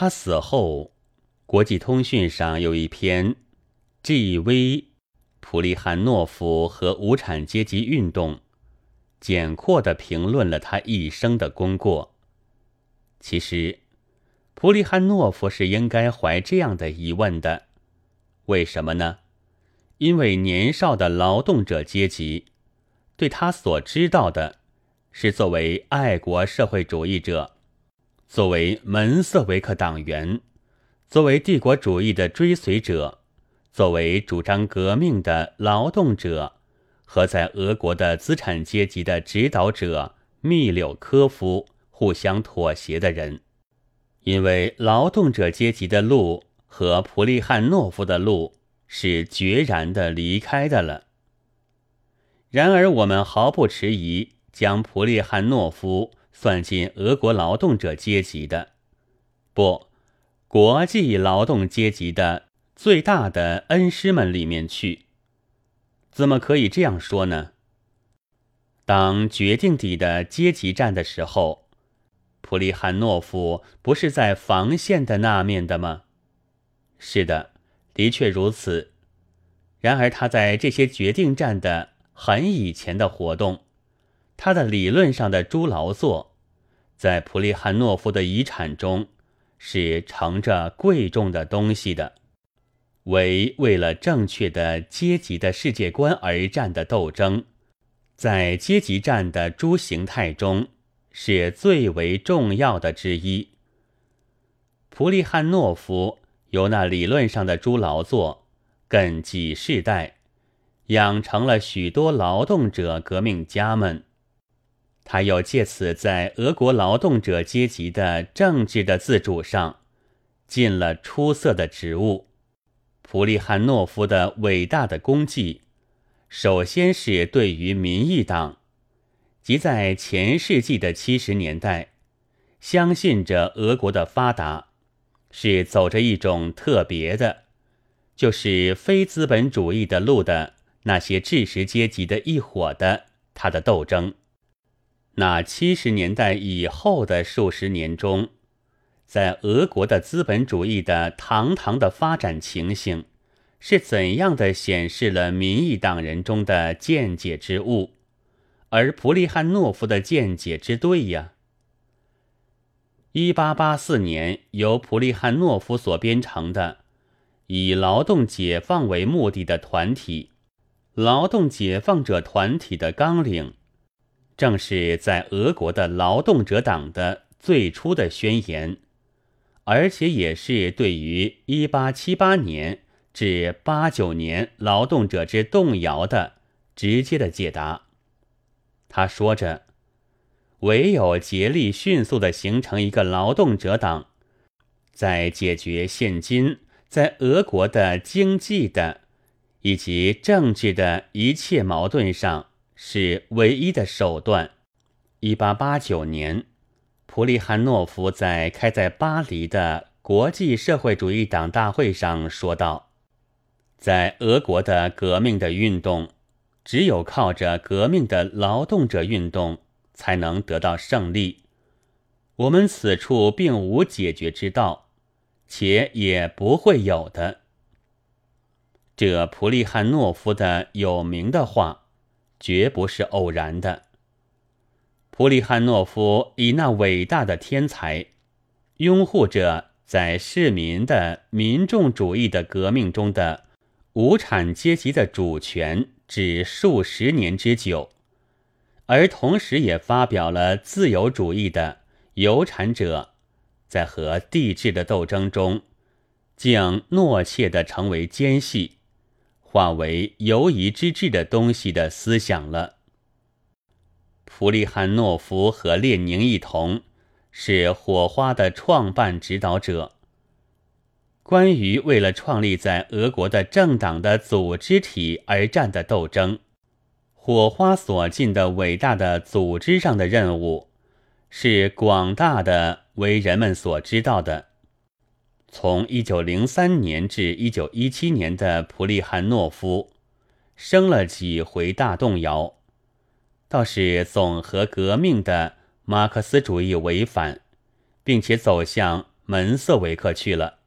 他死后，国际通讯上有一篇 G.V. 普利汉诺夫和无产阶级运动，简括地评论了他一生的功过。其实，普利汉诺夫是应该怀这样的疑问的：为什么呢？因为年少的劳动者阶级对他所知道的，是作为爱国社会主义者。作为门瑟维克党员，作为帝国主义的追随者，作为主张革命的劳动者和在俄国的资产阶级的指导者密柳科夫互相妥协的人，因为劳动者阶级的路和普利汉诺夫的路是决然的离开的了。然而，我们毫不迟疑将普利汉诺夫。算进俄国劳动者阶级的，不，国际劳动阶级的最大的恩师们里面去。怎么可以这样说呢？当决定底的阶级战的时候，普利汉诺夫不是在防线的那面的吗？是的，的确如此。然而他在这些决定战的很以前的活动，他的理论上的诸劳作。在普利汉诺夫的遗产中，是盛着贵重的东西的，为为了正确的阶级的世界观而战的斗争，在阶级战的诸形态中是最为重要的之一。普利汉诺夫由那理论上的诸劳作，更几世代，养成了许多劳动者革命家们。他又借此在俄国劳动者阶级的政治的自主上，尽了出色的职务。普利汉诺夫的伟大的功绩，首先是对于民意党，即在前世纪的七十年代，相信着俄国的发达，是走着一种特别的，就是非资本主义的路的那些知识阶级的一伙的他的斗争。那七十年代以后的数十年中，在俄国的资本主义的堂堂的发展情形，是怎样的显示了民意党人中的见解之物，而普利汉诺夫的见解之对呀？一八八四年由普利汉诺夫所编成的以劳动解放为目的的团体——劳动解放者团体的纲领。正是在俄国的劳动者党的最初的宣言，而且也是对于一八七八年至八九年劳动者之动摇的直接的解答。他说着：“唯有竭力迅速的形成一个劳动者党，在解决现今在俄国的经济的以及政治的一切矛盾上。”是唯一的手段。一八八九年，普利汉诺夫在开在巴黎的国际社会主义党大会上说道：“在俄国的革命的运动，只有靠着革命的劳动者运动才能得到胜利。我们此处并无解决之道，且也不会有的。”这普利汉诺夫的有名的话。绝不是偶然的。普里汉诺夫以那伟大的天才，拥护着在市民的民众主义的革命中的无产阶级的主权，只数十年之久，而同时也发表了自由主义的有产者在和帝制的斗争中，竟懦怯的成为奸细。化为犹疑之至的东西的思想了。普利汉诺夫和列宁一同是火花的创办指导者。关于为了创立在俄国的政党的组织体而战的斗争，火花所尽的伟大的组织上的任务，是广大的为人们所知道的。从一九零三年至一九一七年的普利汉诺夫，生了几回大动摇，倒是总和革命的马克思主义违反，并且走向门瑟维克去了。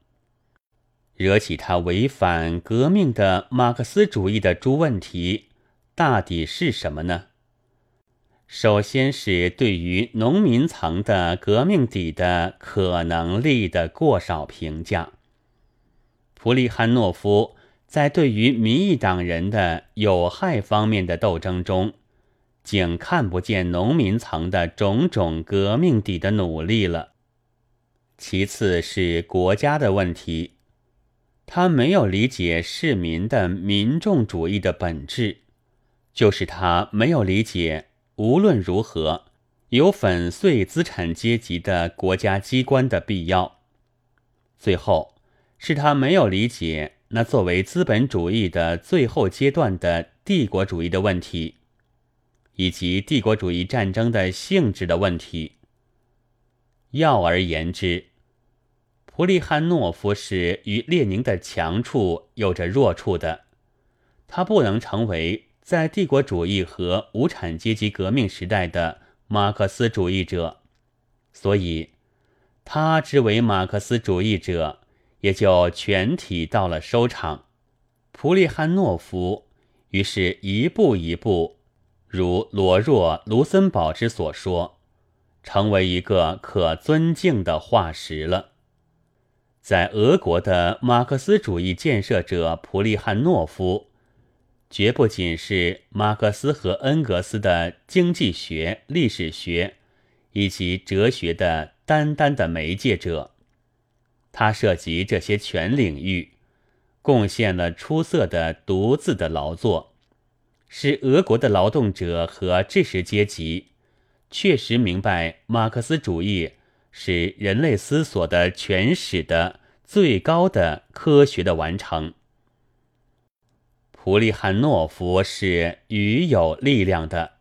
惹起他违反革命的马克思主义的诸问题，大抵是什么呢？首先是对于农民层的革命底的可能力的过少评价。普利汉诺夫在对于民意党人的有害方面的斗争中，竟看不见农民层的种种革命底的努力了。其次是国家的问题，他没有理解市民的民众主义的本质，就是他没有理解。无论如何，有粉碎资产阶级的国家机关的必要。最后，是他没有理解那作为资本主义的最后阶段的帝国主义的问题，以及帝国主义战争的性质的问题。要而言之，普利汉诺夫是与列宁的强处有着弱处的，他不能成为。在帝国主义和无产阶级革命时代的马克思主义者，所以他之为马克思主义者，也就全体到了收场。普利汉诺夫于是一步一步，如罗若·卢森堡之所说，成为一个可尊敬的化石了。在俄国的马克思主义建设者普利汉诺夫。绝不仅是马克思和恩格斯的经济学、历史学以及哲学的单单的媒介者，他涉及这些全领域，贡献了出色的独自的劳作，使俄国的劳动者和知识阶级确实明白马克思主义是人类思索的全史的最高的科学的完成。普利汉诺夫是与有力量的，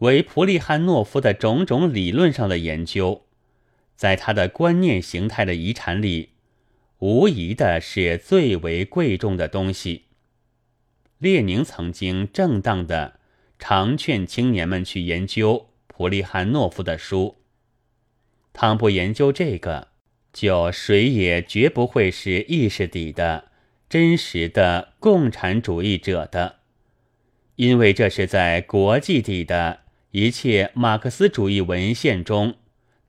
为普利汉诺夫的种种理论上的研究，在他的观念形态的遗产里，无疑的是最为贵重的东西。列宁曾经正当的常劝青年们去研究普利汉诺夫的书，倘不研究这个，就谁也绝不会是意识底的。真实的共产主义者的，因为这是在国际底的一切马克思主义文献中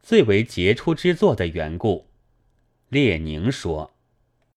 最为杰出之作的缘故。列宁说。